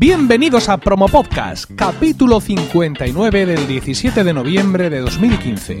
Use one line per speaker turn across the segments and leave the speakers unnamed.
Bienvenidos a Promo Podcast, capítulo 59 del 17 de noviembre de 2015.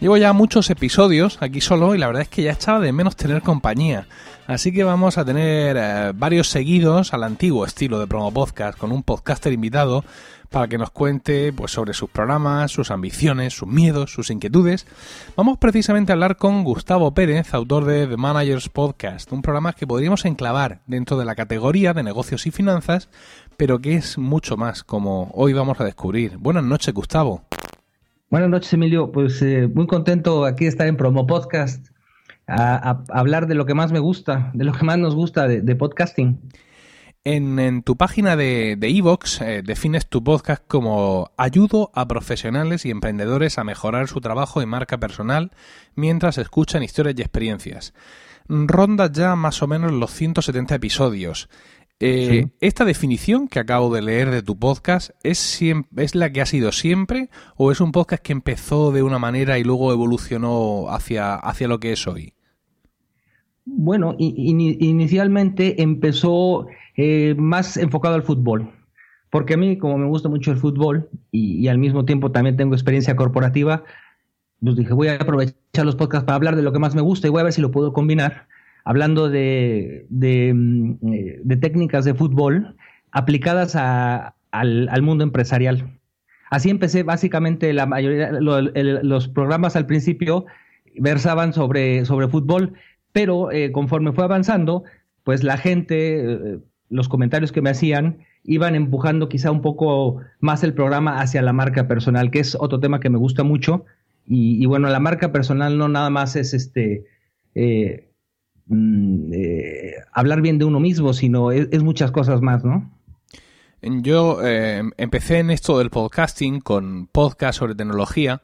Llevo ya muchos episodios aquí solo y la verdad es que ya echaba de menos tener compañía. Así que vamos a tener eh, varios seguidos al antiguo estilo de promo podcast con un podcaster invitado para que nos cuente pues, sobre sus programas, sus ambiciones, sus miedos, sus inquietudes. Vamos precisamente a hablar con Gustavo Pérez, autor de The Managers Podcast, un programa que podríamos enclavar dentro de la categoría de negocios y finanzas, pero que es mucho más, como hoy vamos a descubrir. Buenas noches, Gustavo.
Buenas noches, Emilio. Pues eh, muy contento aquí de estar en Promo Podcast, a, hablar de lo que más me gusta, de lo que más nos gusta de podcasting.
En, tu página de Evox eh, defines tu podcast como ayudo a profesionales y emprendedores a mejorar su trabajo y marca personal mientras escuchan historias y experiencias. Ronda ya más o menos los 170 episodios. Eh, ¿Esta definición que acabo de leer de tu podcast ¿es, es la que ha sido siempre o es un podcast que empezó de una manera y luego evolucionó hacia, hacia lo que es hoy?
Bueno, inicialmente empezó eh, más enfocado al fútbol, porque a mí, como me gusta mucho el fútbol y, al mismo tiempo también tengo experiencia corporativa, pues dije, voy a aprovechar los podcasts para hablar de lo que más me gusta y voy a ver si lo puedo combinar, hablando de, de, mm, eh, técnicas de fútbol aplicadas al, mundo empresarial. Así empecé básicamente la mayoría, los programas al principio versaban sobre, sobre fútbol, pero eh, conforme fue avanzando, pues la gente, eh, los comentarios que me hacían, iban empujando quizá un poco más el programa hacia la marca personal, que es otro tema que me gusta mucho. Y, bueno, la marca personal no nada más es este mm, hablar bien de uno mismo, sino es, muchas cosas más, ¿no?
Yo empecé en esto del podcasting con podcast sobre tecnología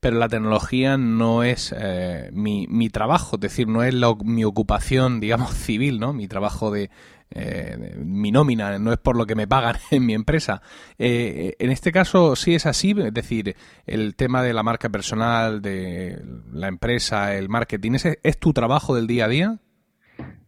pero la tecnología no es eh, mi, mi, trabajo, es decir, no es mi ocupación, digamos, civil, ¿no? Mi trabajo de, eh, mi nómina, no es por lo que me pagan en mi empresa. Eh, en este caso sí es así, es decir, el tema de la marca personal, de la empresa, el marketing, ¿es, es tu trabajo del día a día?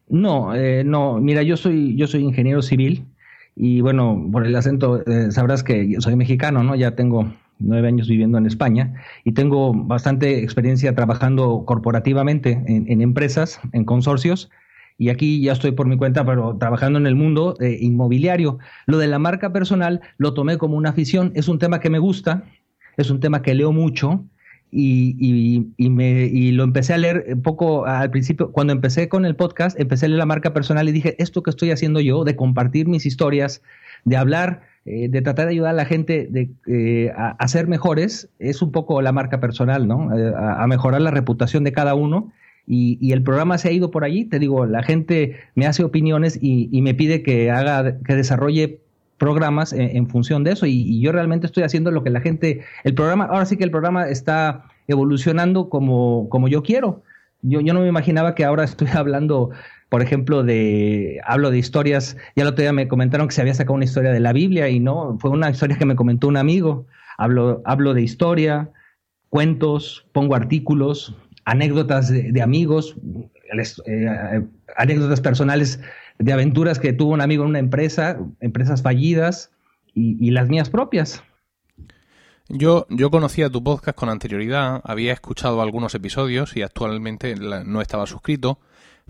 No, no, mira, yo soy, yo soy ingeniero civil y bueno, por el acento sabrás que soy mexicano, ¿no? Ya tengo nueve años viviendo en España y tengo bastante experiencia trabajando corporativamente en, empresas, en consorcios. Y aquí ya estoy por mi cuenta, pero trabajando en el mundo eh, inmobiliario. Lo de la marca personal lo tomé como una afición. Es un tema que me gusta, es un tema que leo mucho y, y, me, y lo empecé a leer poco al principio. Cuando empecé con el podcast, empecé a leer la marca personal y dije, esto que estoy haciendo yo, de compartir mis historias, de hablar eh, de tratar de ayudar a la gente de, eh, a, ser mejores, es un poco la marca personal, ¿no? Eh, a, mejorar la reputación de cada uno. Y, el programa se ha ido por allí, te digo, la gente me hace opiniones y, me pide que haga, que desarrolle programas en, función de eso y, yo realmente estoy haciendo lo que la gente, el programa, ahora sí que el programa está evolucionando como, como yo quiero. Yo, yo no me imaginaba que ahora estoy hablando por ejemplo, de hablo de historias, ya el otro día me comentaron que se había sacado una historia de la Biblia y no, fue una historia que me comentó un amigo. Hablo, hablo de historia, cuentos, pongo artículos, anécdotas de, amigos, eh, anécdotas personales de aventuras que tuvo un amigo en una empresa, empresas fallidas y, las mías propias.
Yo, yo conocía tu podcast con anterioridad, había escuchado algunos episodios y actualmente no estaba suscrito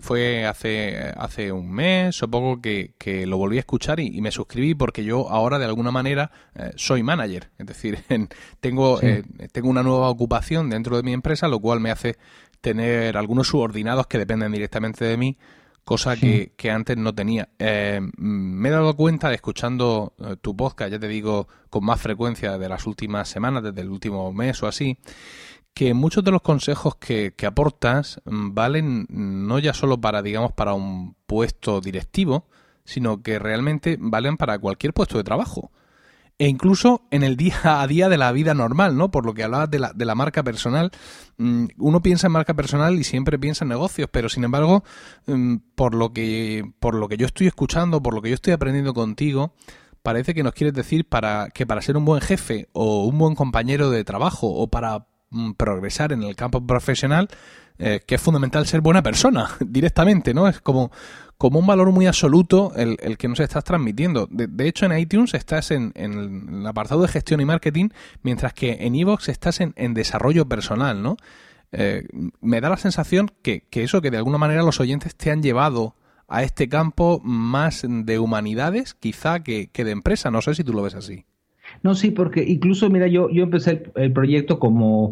fue hace, hace un mes o poco que, lo volví a escuchar y, me suscribí porque yo ahora de alguna manera eh, soy manager. Es decir, tengo, eh, tengo una nueva ocupación dentro de mi empresa, lo cual me hace tener algunos subordinados que dependen directamente de mí, cosa que, que, antes no tenía. Eh, me he dado cuenta de escuchando tu podcast, ya te digo, con más frecuencia de las últimas semanas, desde el último mes o así, que muchos de los consejos que, aportas mm, valen no ya solo para, digamos, para un puesto directivo, sino que realmente valen para cualquier puesto de trabajo. e incluso en el día a día de la vida normal, ¿no? Por lo que hablabas de la, de la marca personal, mm, uno piensa en marca personal y siempre piensa en negocios, pero sin embargo, mm, por lo que por lo que yo estoy escuchando, por lo que yo estoy aprendiendo contigo, parece que nos quieres decir para que para ser un buen jefe o un buen compañero de trabajo o para progresar en el campo profesional, eh, que es fundamental ser buena persona directamente, ¿no? Es como como un valor muy absoluto el, el que nos estás transmitiendo. De, hecho, en iTunes estás en, el apartado de gestión y marketing, mientras que en Evox estás en, desarrollo personal, ¿no? Eh, me da la sensación que, eso, que de alguna manera los oyentes te han llevado a este campo más de humanidades, quizá, que, de empresa. No sé si tú lo ves así.
No, sí, porque incluso, mira, yo, yo empecé el, proyecto como,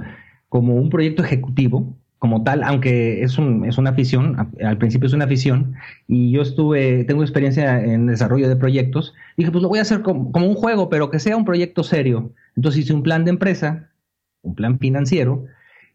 como un proyecto ejecutivo, como tal, aunque es, un, es una afición, al principio es una afición, y yo estuve, tengo experiencia en desarrollo de proyectos, dije, pues lo voy a hacer como, un juego, pero que sea un proyecto serio. Entonces hice un plan de empresa, un plan financiero,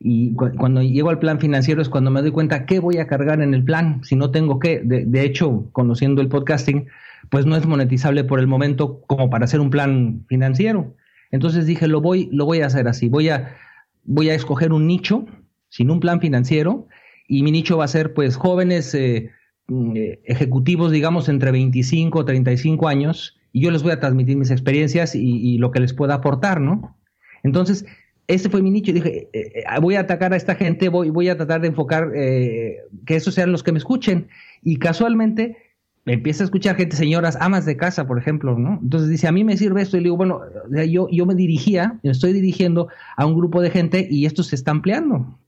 y cuando llego al plan financiero es cuando me doy cuenta qué voy a cargar en el plan, si no tengo qué. De, hecho, conociendo el podcasting, pues no es monetizable por el momento como para hacer un plan financiero. Entonces dije, lo voy, lo voy a hacer así, voy a, voy a escoger un nicho, sin un plan financiero y mi nicho va a ser pues jóvenes eh, mm, eh, ejecutivos, digamos, entre 25 o 35 años y yo les voy a transmitir mis experiencias y, lo que les pueda aportar, ¿no? Entonces, ese fue mi nicho. Dije, eh, voy a atacar a esta gente, voy, voy a tratar de enfocar que esos sean los que me escuchen. Y casualmente me empieza a escuchar gente, señoras, amas de casa, por ejemplo, ¿no? Entonces dice, a mí me sirve esto. Y le digo, bueno, yo, yo me dirigía, me estoy dirigiendo a un grupo de gente y esto se está ampliando.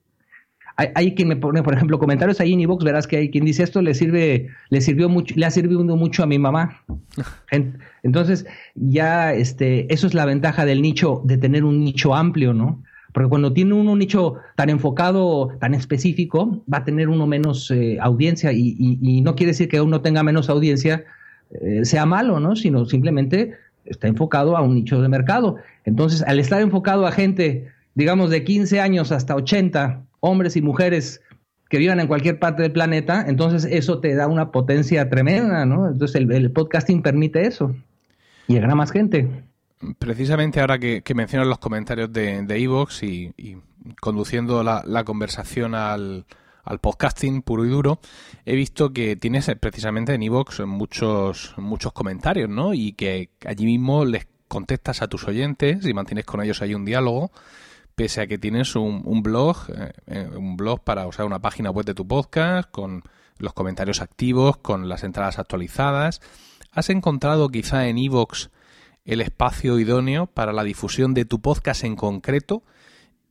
Hay, quien me pone, por ejemplo, comentarios ahí en iVoox, verás que hay quien dice esto le sirve, le sirvió mucho, le ha servido mucho a mi mamá. Entonces, ya este, eso es la ventaja del nicho, de tener un nicho amplio, ¿no? Porque cuando tiene uno un nicho tan enfocado, tan específico, va a tener uno menos eh, audiencia y, no quiere decir que uno tenga menos audiencia eh, sea malo, ¿no? Sino simplemente está enfocado a un nicho de mercado. Entonces, al estar enfocado a gente, digamos, de 15 años hasta 80, hombres y mujeres que vivan en cualquier parte del planeta, entonces eso te da una potencia tremenda, ¿no? Entonces el, podcasting permite eso, llegar a más gente.
Precisamente ahora que, mencionas los comentarios de Evox y, y, conduciendo la, conversación al, podcasting puro y duro, he visto que tienes precisamente en Evox muchos, muchos comentarios, ¿no? Y que allí mismo les contestas a tus oyentes y mantienes con ellos ahí un diálogo pese a que tienes un, blog, eh, eh, un blog para, o una página web de tu podcast, con los comentarios activos, con las entradas actualizadas, ¿has encontrado quizá en Evox el espacio idóneo para la difusión de tu podcast en concreto?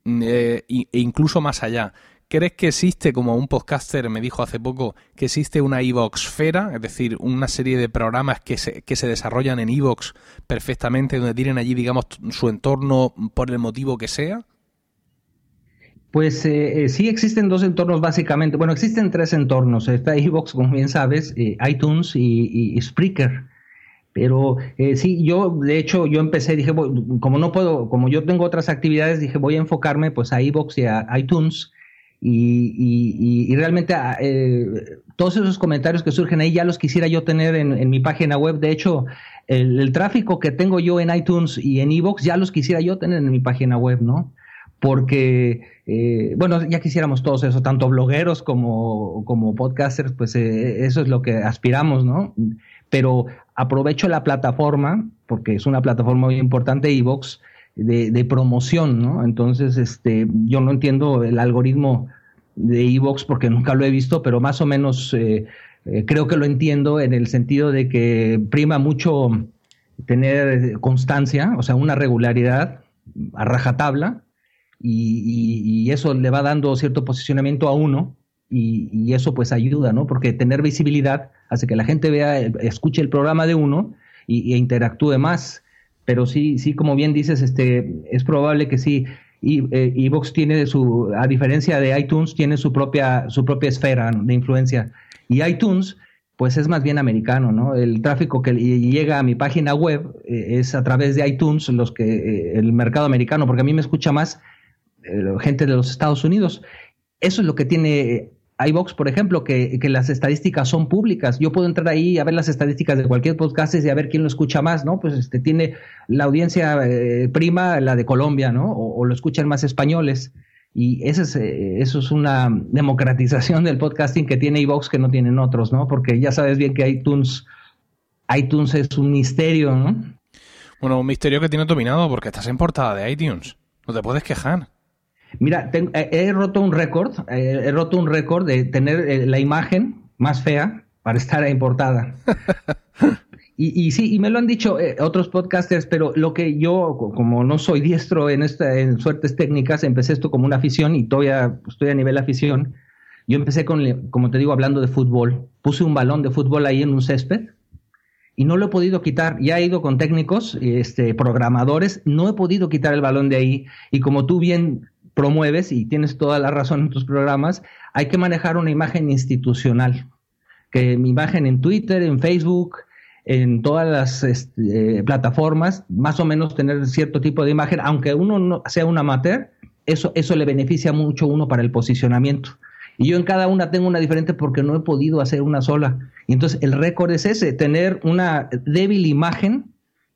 Mm, eh, e incluso más allá. ¿Crees que existe, como un podcaster me dijo hace poco, que existe una Evoxfera, es decir, una serie de programas que se, que se desarrollan en Evox perfectamente, donde tienen allí, digamos, su entorno por el motivo que sea?
Pues eh, eh, sí existen dos entornos básicamente. Bueno, existen tres entornos. Está Evox, como bien sabes, eh, iTunes y, Spreaker. Pero sí, yo de hecho yo empecé, dije, como no puedo, como yo tengo otras actividades, dije voy a enfocarme pues a Evox y a iTunes. Y, realmente ah, todos esos comentarios que surgen ahí ya los quisiera yo tener en, mi página web. De hecho, el, tráfico que tengo yo en iTunes y en Evox ya los quisiera yo tener en mi página web, ¿no? Porque, eh, bueno, ya quisiéramos todos eso, tanto blogueros como, como podcasters, pues eh, eso es lo que aspiramos, ¿no? Pero aprovecho la plataforma, porque es una plataforma muy importante, Evox, de, de promoción, ¿no? Entonces, este, yo no entiendo el algoritmo de Evox porque nunca lo he visto, pero más o menos eh, creo que lo entiendo en el sentido de que prima mucho tener constancia, o sea, una regularidad a rajatabla, y, eso le va dando cierto posicionamiento a uno y, eso pues ayuda, ¿no? Porque tener visibilidad hace que la gente vea, escuche el programa de uno y, e interactúe más. Pero sí, sí, como bien dices, este, es probable que sí. Y eh, Evox tiene su, a diferencia de iTunes, tiene su propia, su propia esfera de influencia. Y iTunes, pues es más bien americano, ¿no? El tráfico que llega a mi página web eh, es a través de iTunes, los que, eh, el mercado americano, porque a mí me escucha más eh, gente de los Estados Unidos. Eso es lo que tiene iBox, por ejemplo, que, las estadísticas son públicas. Yo puedo entrar ahí a ver las estadísticas de cualquier podcast y a ver quién lo escucha más, ¿no? Pues este tiene la audiencia eh, prima, la de Colombia, ¿no? O, lo escuchan más españoles. Y eso es, eh, eso es una democratización del podcasting que tiene iBox que no tienen otros, ¿no? Porque ya sabes bien que iTunes, iTunes es un misterio, ¿no?
Bueno, un misterio que tiene dominado porque estás en portada de iTunes. No te puedes quejar.
Mira, eh, he roto un récord, eh, he roto un récord de tener eh, la imagen más fea para estar importada. y, y, sí, y me lo han dicho otros podcasters, pero lo que yo, como no soy diestro en, esta, en suertes técnicas, empecé esto como una afición y todavía estoy a nivel afición. Yo empecé con, como te digo, hablando de fútbol. Puse un balón de fútbol ahí en un césped y no lo he podido quitar. Ya he ido con técnicos, este, programadores, no he podido quitar el balón de ahí. Y como tú bien promueves, y tienes toda la razón en tus programas, hay que manejar una imagen institucional. Que mi imagen en Twitter, en Facebook, en todas las este, plataformas, más o menos tener cierto tipo de imagen, aunque uno no sea un amateur, eso, eso le beneficia mucho a uno para el posicionamiento. Y yo en cada una tengo una diferente porque no he podido hacer una sola. Y entonces el récord es ese, tener una débil imagen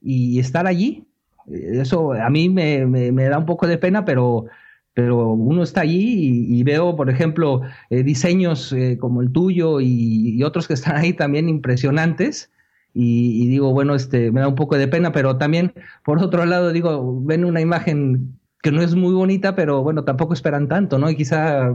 y estar allí. Eso a mí me, me da un poco de pena, pero pero uno está allí y, veo, por ejemplo, eh, diseños eh, como el tuyo y, otros que están ahí también impresionantes. Y, digo, bueno, este, me da un poco de pena, pero también, por otro lado, digo, ven una imagen que no es muy bonita, pero bueno, tampoco esperan tanto, ¿no? Y quizá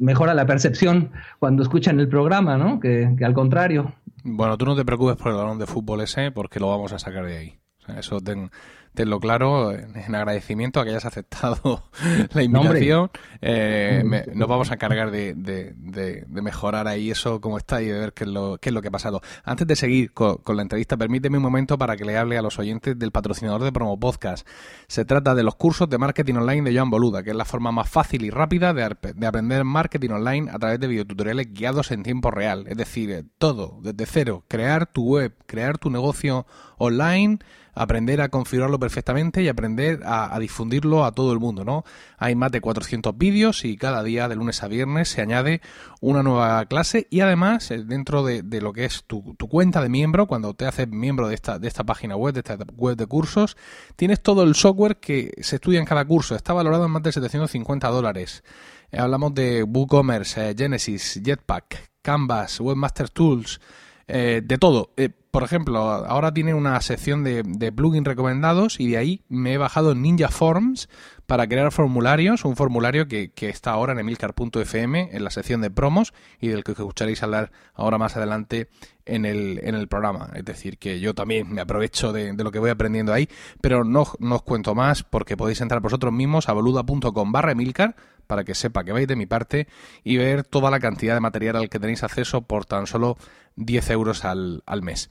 mejora la percepción cuando escuchan el programa, ¿no? Que, al contrario.
Bueno, tú no te preocupes por el balón de fútbol ese, porque lo vamos a sacar de ahí. eso ten, tenlo claro, en agradecimiento a que hayas aceptado la invitación. Eh, nos vamos a encargar de, de, mejorar ahí eso como está y de ver qué es lo, qué es lo que ha pasado. Antes de seguir con, la entrevista, permíteme un momento para que le hable a los oyentes del patrocinador de Promo Podcast. Se trata de los cursos de marketing online de Joan Boluda, que es la forma más fácil y rápida de, de aprender marketing online a través de videotutoriales guiados en tiempo real. Es decir, todo, desde cero, crear tu web, crear tu negocio online aprender a configurarlo perfectamente y aprender a, difundirlo a todo el mundo, ¿no? Hay más de 400 vídeos y cada día de lunes a viernes se añade una nueva clase y además eh, dentro de, lo que es tu, cuenta de miembro, cuando te haces miembro de esta, de esta página web, de esta web de cursos, tienes todo el software que se estudia en cada curso. Está valorado en más de 750 dólares. Eh, hablamos de WooCommerce, eh, Genesis, Jetpack, Canvas, Webmaster Tools, de todo. Por ejemplo, ahora tiene una sección de, plugins recomendados y de ahí me he bajado Ninja Forms para crear formularios, un formulario que, está ahora en emilcar.fm en la sección de promos y del que escucharéis hablar ahora más adelante en el, en el programa. Es decir, que yo también me aprovecho de, lo que voy aprendiendo ahí, pero no, no, os cuento más porque podéis entrar vosotros mismos a boluda.com barra emilcar para que sepa que vais de mi parte y ver toda la cantidad de material al que tenéis acceso por tan solo 10 euros al, al mes.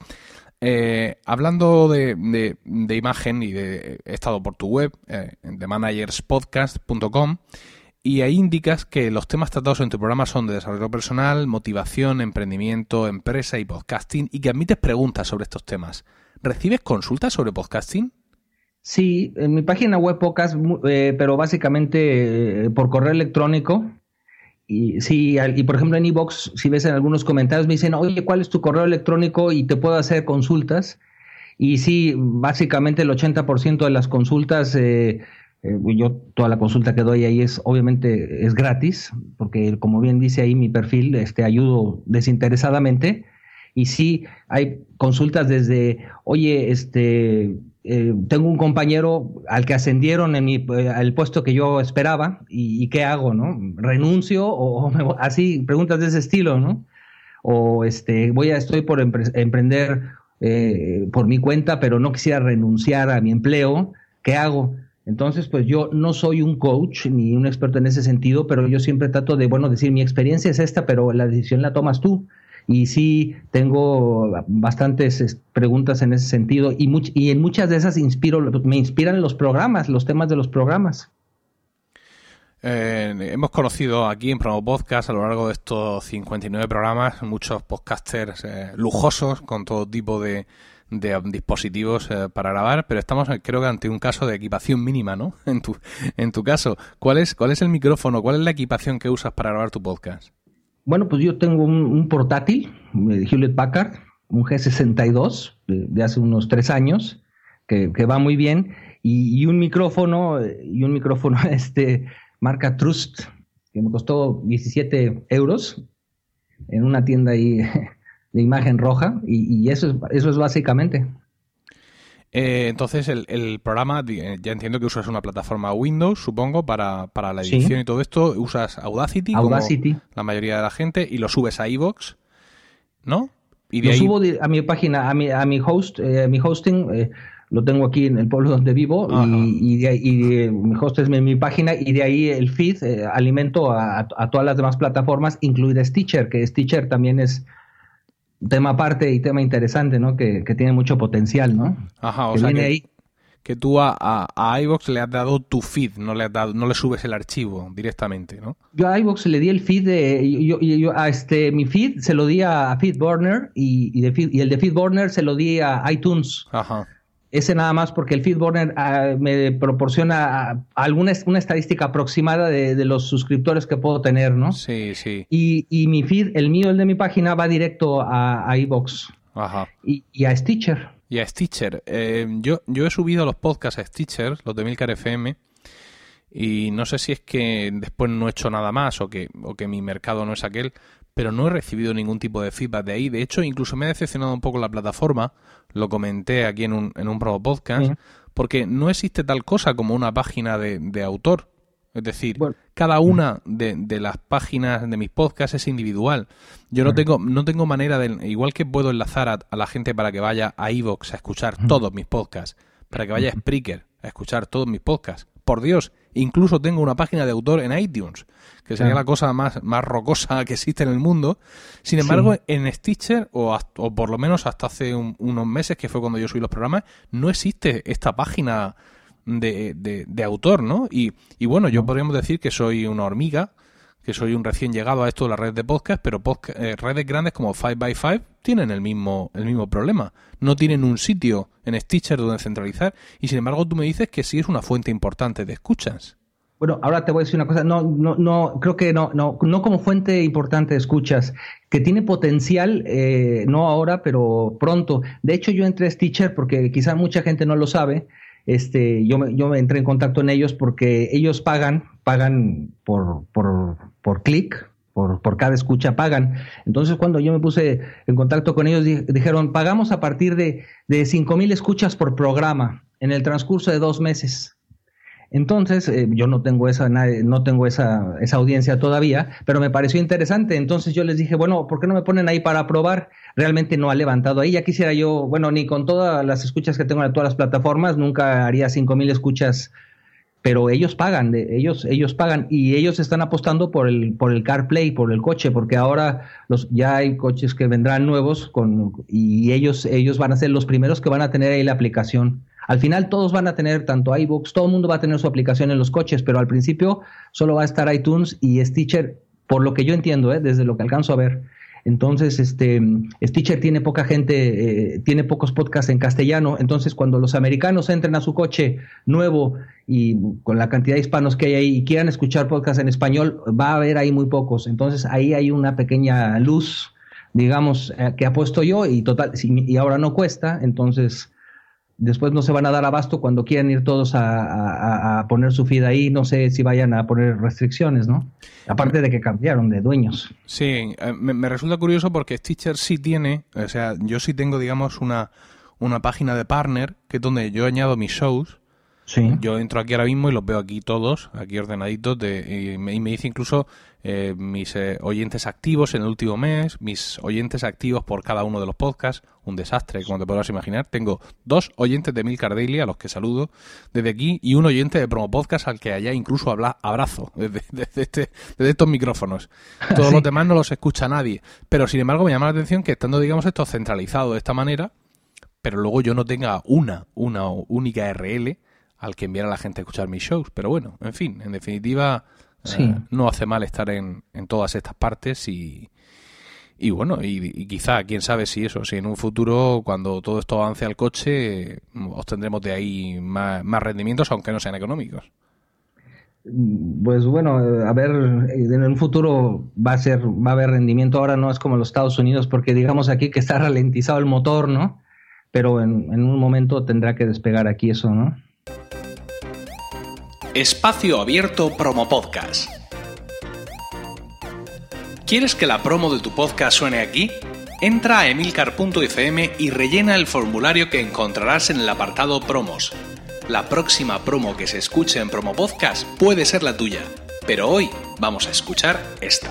Eh, hablando de, de, imagen y de he estado por tu web, eh, themanagerspodcast.com, y ahí indicas que los temas tratados en tu programa son de desarrollo personal, motivación, emprendimiento, empresa y podcasting, y que admites preguntas sobre estos temas. ¿Recibes consultas sobre podcasting?
Sí, en mi página web pocas, eh, pero básicamente eh, por correo electrónico. Y sí, y por ejemplo en iBox, si ves en algunos comentarios, me dicen, oye, ¿cuál es tu correo electrónico? Y te puedo hacer consultas. Y sí, básicamente el 80% de las consultas, eh, yo toda la consulta que doy ahí es, obviamente, es gratis, porque como bien dice ahí mi perfil, este, ayudo desinteresadamente. Y sí, hay consultas desde, oye, este, eh, tengo un compañero al que ascendieron en mi, eh, al puesto que yo esperaba y, qué hago, ¿no? Renuncio o, así preguntas de ese estilo, ¿no? O este voy a estoy por emprender eh, por mi cuenta, pero no quisiera renunciar a mi empleo, ¿qué hago? Entonces, pues yo no soy un coach ni un experto en ese sentido, pero yo siempre trato de, bueno, decir, mi experiencia es esta, pero la decisión la tomas tú. Y sí, tengo bastantes preguntas en ese sentido y, en muchas de esas inspiro, me inspiran los programas, los temas de los programas.
Eh, hemos conocido aquí en Promo Podcast a lo largo de estos 59 programas muchos podcasters eh, lujosos con todo tipo de, dispositivos eh, para grabar, pero estamos creo que ante un caso de equipación mínima, ¿no? En tu, en tu caso, ¿cuál es, ¿cuál es el micrófono, cuál es la equipación que usas para grabar tu podcast?
Bueno, pues yo tengo un, portátil de Hewlett Packard, un G62 de, hace unos tres años, que, va muy bien, y, un micrófono, y un micrófono este marca Trust, que me costó 17 euros en una tienda ahí de imagen roja, y, eso, es, eso es básicamente.
Eh, entonces, el, programa, eh, ya entiendo que usas una plataforma Windows, supongo, para, para la edición y todo esto. Usas Audacity,
Audacity.
como la mayoría de la gente, y lo subes a iVoox, ¿no?
Y lo subo a mi página, a mi, a mi host, eh, mi hosting, lo tengo aquí en el pueblo donde vivo, y, y, mi host es mi, página, y de ahí el feed alimento a, a todas las demás plataformas, incluida Stitcher, que Stitcher también es tema aparte y tema interesante, ¿no? Que, tiene mucho potencial, ¿no?
Ajá, o sea que, tú a, a, iVox le has dado tu feed, no le has dado, no le subes el archivo directamente, ¿no?
Yo a iVox le di el feed de, yo, yo, a este, mi feed se lo di a FeedBurner y, y, de, y el de FeedBurner se lo di a iTunes. Ajá. Ese nada más porque el FeedBurner ah, me proporciona ah, alguna una estadística aproximada de, los suscriptores que puedo tener, ¿no?
Sí, sí.
Y, y mi feed, el mío, el de mi página, va directo a, a iVox. Ajá. Y, y, a Stitcher.
Y a Stitcher. Eh, yo, yo he subido los podcasts a Stitcher, los de Milcar FM, y no sé si es que después no he hecho nada más o que, o que mi mercado no es aquel, pero no he recibido ningún tipo de feedback de ahí. De hecho, incluso me ha decepcionado un poco la plataforma, lo comenté aquí en un, en un Podcast, porque no existe tal cosa como una página de, autor. Es decir, cada una de, de, las páginas de mis podcasts es individual. Yo no tengo no tengo manera de... Igual que puedo enlazar a, la gente para que vaya a Evox a escuchar todos mis podcasts, para que vaya a Spreaker a escuchar todos mis podcasts. Por Dios, incluso tengo una página de autor en iTunes que sería la cosa más, más rocosa que existe en el mundo. Sin embargo, en Stitcher, o, o, por lo menos hasta hace unos meses, que fue cuando yo subí los programas, no existe esta página de, de, autor, ¿no? Y, y bueno, yo podríamos decir que soy una hormiga, que soy un recién llegado a esto de la red de podcast, pero eh, redes grandes como 5x5 tienen el mismo, el mismo problema. No tienen un sitio en Stitcher donde centralizar y sin embargo tú me dices que sí es una fuente importante de escuchas.
Bueno, ahora te voy a decir una cosa, no, no, no, creo que no, no, no como fuente importante de escuchas, que tiene potencial, eh, no ahora, pero pronto. De hecho, yo entré a Stitcher porque quizá mucha gente no lo sabe. Este, yo me, yo me entré en contacto en ellos porque ellos pagan, pagan por, por, por clic, por, por, cada escucha pagan. Entonces, cuando yo me puse en contacto con ellos, dijeron, pagamos a partir de, de 5 mil escuchas por programa en el transcurso de dos meses. Entonces, eh, yo no tengo esa, no tengo esa, esa audiencia todavía, pero me pareció interesante. Entonces yo les dije, bueno, ¿por qué no me ponen ahí para probar? Realmente no ha levantado ahí. Ya quisiera yo, bueno, ni con todas las escuchas que tengo en todas las plataformas, nunca haría cinco mil escuchas, pero ellos pagan, ellos, ellos pagan y ellos están apostando por el, por el CarPlay, por el coche, porque ahora los, ya hay coches que vendrán nuevos con, y ellos, ellos van a ser los primeros que van a tener ahí la aplicación. Al final todos van a tener tanto iBooks, todo el mundo va a tener su aplicación en los coches, pero al principio solo va a estar iTunes y Stitcher, por lo que yo entiendo, ¿eh? desde lo que alcanzo a ver. Entonces, este, Stitcher tiene poca gente, eh, tiene pocos podcasts en castellano. Entonces, cuando los americanos entren a su coche nuevo y con la cantidad de hispanos que hay ahí y quieran escuchar podcasts en español, va a haber ahí muy pocos. Entonces, ahí hay una pequeña luz, digamos, eh, que ha puesto yo y total, y ahora no cuesta. Entonces, después no se van a dar abasto cuando quieran ir todos a, poner su feed ahí, no sé si vayan a poner restricciones, ¿no? Aparte de que cambiaron de dueños.
Sí, eh, me, resulta curioso porque Stitcher sí tiene, o sea, yo sí tengo, digamos, una, una página de partner, que es donde yo añado mis shows, yo entro aquí ahora mismo y los veo aquí todos, aquí ordenaditos, de, y, me, dice incluso eh, mis eh, oyentes activos en el último mes, mis oyentes activos por cada uno de los podcasts, un desastre, como te podrás imaginar. Tengo dos oyentes de Milcar Daily, a los que saludo desde aquí, y un oyente de Promo Podcast al que allá incluso habla, abrazo desde, este, desde, estos micrófonos. Todos los demás no los escucha nadie. Pero sin embargo me llama la atención que estando, digamos, esto centralizado de esta manera, pero luego yo no tenga una, una única RL al que enviar a la gente a escuchar mis shows. Pero bueno, en fin, en definitiva, eh, no hace mal estar en, en todas estas partes y, y bueno, y, quizá, quién sabe si eso, si en un futuro, cuando todo esto avance al coche, obtendremos de ahí más, rendimientos, aunque no sean económicos.
Pues bueno, a ver, en un futuro va a ser, va a haber rendimiento. Ahora no es como los Estados Unidos, porque digamos aquí que está ralentizado el motor, ¿no? Pero en, en un momento tendrá que despegar aquí eso, ¿no?
Espacio Abierto Promo Podcast. ¿Quieres que la promo de tu podcast suene aquí? Entra a emilcar.fm y rellena el formulario que encontrarás en el apartado Promos. La próxima promo que se escuche en Promo Podcast puede ser la tuya, pero hoy vamos a escuchar esta.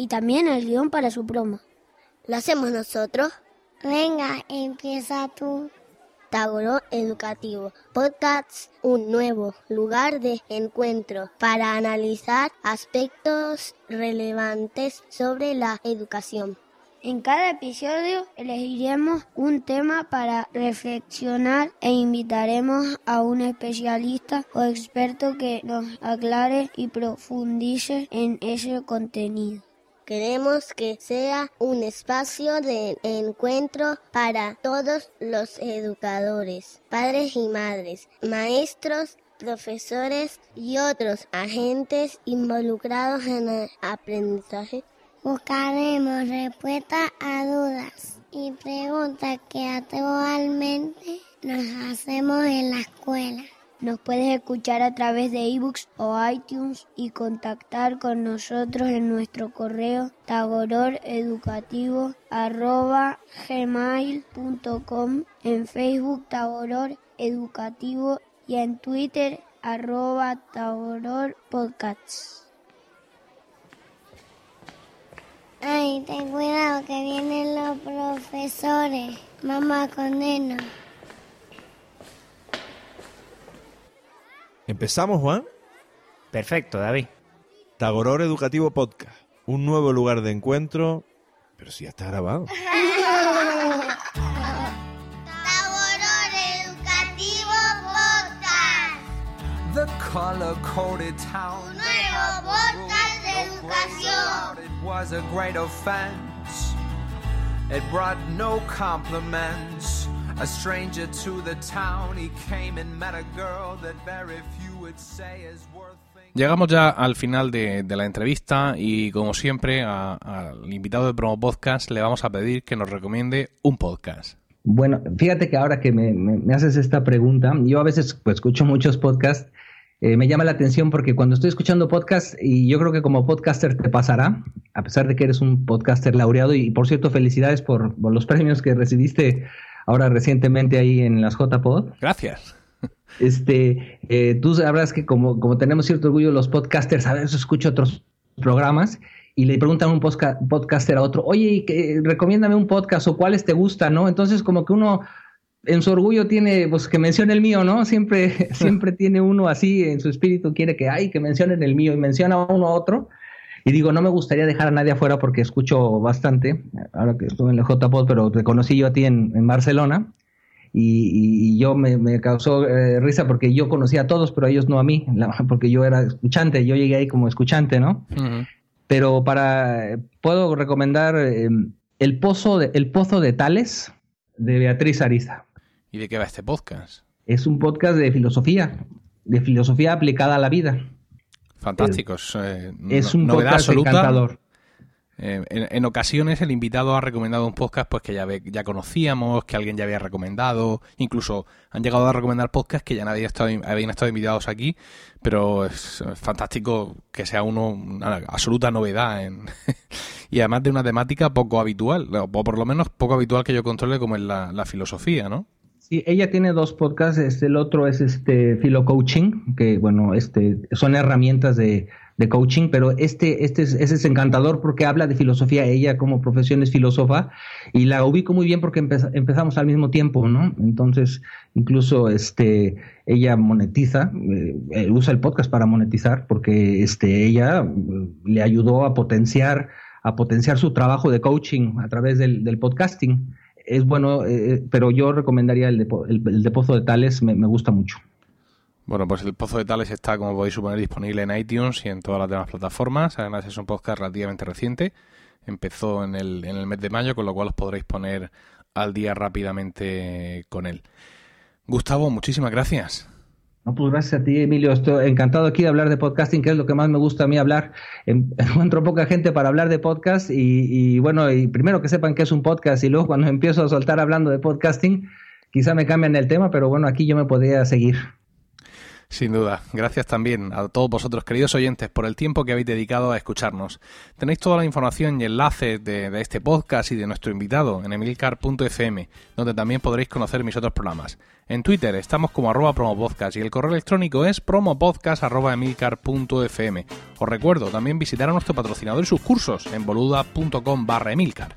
Y
también el guion para su promo. ¿Lo hacemos nosotros?
Venga, empieza tú.
Tauro Educativo Podcast, un nuevo lugar de encuentro para analizar aspectos relevantes sobre la educación.
En cada episodio elegiremos un tema para reflexionar e invitaremos a un especialista o experto que nos aclare y profundice en ese contenido.
Queremos que sea un espacio de encuentro para todos los educadores, padres y madres, maestros, profesores y otros agentes involucrados en el aprendizaje
Buscaremos respuestas a dudas y preguntas que actualmente nos hacemos en la escuela.
Nos puedes escuchar a través de ebooks o iTunes y contactar con nosotros en nuestro correo tagororeducativo.gmail.com en Facebook Tagoror Educativo y en Twitter arroba Tagoror.
Ay, ten cuidado que vienen los profesores. Mamá condena.
¿Empezamos, Juan?
Perfecto, David.
Tagoror Educativo Podcast. Un nuevo lugar de encuentro. Pero si ya está grabado.
Taboror Educativo Podcast.
The color coded town.
Un nuevo podcast de educación.
It was a great offense. It brought no compliments. A stranger to the town, he came and met a girl that very few would say is worth thinking.
Llegamos ya al final de, de la entrevista y como siempre a- al invitado de Promo Podcast le vamos a pedir que nos recomiende un podcast.
Bueno, fíjate que ahora que me, me- me haces esta pregunta, yo a veces pues, escucho muchos podcasts, eh, me llama la atención porque cuando estoy escuchando podcasts, y yo creo que como podcaster te pasará, a pesar de que eres un podcaster laureado, y por cierto, felicidades por, por los premios que recibiste ahora recientemente ahí en las JPod.
Gracias.
Este, eh, tú sabrás que como, como tenemos cierto orgullo los podcasters, a veces escucho otros programas y le preguntan a un podcaster a otro, oye, que- recomiéndame un podcast o cuáles te gustan, ¿no? Entonces como que uno en su orgullo tiene, pues que mencione el mío, ¿no? Siempre, siempre tiene uno así en su espíritu, quiere que, ay, que mencionen el mío y menciona uno a otro. Y digo, no me gustaría dejar a nadie afuera porque escucho bastante, ahora que estuve en el JPod, pero te conocí yo a ti en, en Barcelona y, y- yo me, me causó eh, risa porque yo conocía a todos, pero ellos no a mí, la- porque yo era escuchante, yo llegué ahí como escuchante, ¿no? Pero para, puedo recomendar eh, el, pozo de, el Pozo de Tales de Beatriz Ariza.
¿Y de qué va este podcast?
Es un podcast de filosofía, de filosofía aplicada a la vida.
Fantásticos. eh,
Es
no-
un
novedad absoluta.
encantador.
Eh, en, en ocasiones el invitado ha recomendado un podcast pues que ya, ve- ya conocíamos, que alguien ya había recomendado, incluso han llegado a recomendar podcasts que ya habían estado, habían estado invitados aquí, pero es fantástico que sea uno una absoluta novedad en- y además de una temática poco habitual, o por lo menos poco habitual que yo controle como es la, la filosofía, ¿no?
Sí, ella tiene dos podcasts, este, el otro es este Filo Coaching, que bueno, este, son herramientas de, de coaching, pero este, este es, ese es encantador porque habla de filosofía, ella como profesión es filósofa, y la ubico muy bien porque empeza- empezamos al mismo tiempo, ¿no? Entonces, incluso este, ella monetiza, eh, eh, usa el podcast para monetizar, porque este, ella eh, le ayudó a potenciar, a potenciar su trabajo de coaching a través del, del podcasting es bueno, eh, pero yo recomendaría el de, el de Pozo de Tales, me, me gusta mucho.
Bueno, pues el Pozo de Tales está, como podéis suponer, disponible en iTunes y en todas las demás plataformas. Además, es un podcast relativamente reciente. Empezó en el, en el mes de mayo, con lo cual os podréis poner al día rápidamente con él. Gustavo, muchísimas gracias.
No, pues gracias a ti, Emilio. Estoy encantado aquí de hablar de podcasting, que es lo que más me gusta a mí hablar. Encuentro poca gente para hablar de podcast y, bueno, y primero que sepan que es un podcast y luego cuando empiezo a soltar hablando de podcasting, quizá me cambian el tema, pero bueno, aquí yo me podría seguir.
Sin duda. Gracias también a todos vosotros, queridos oyentes, por el tiempo que habéis dedicado a escucharnos. Tenéis toda la información y enlaces de, de este podcast y de nuestro invitado en emilcar.fm, donde también podréis conocer mis otros programas. En Twitter estamos como arroba promopodcast y el correo electrónico es promopodcast.emilcar.fm. Os recuerdo también visitar a nuestro patrocinador y sus cursos en boluda.com barra emilcar.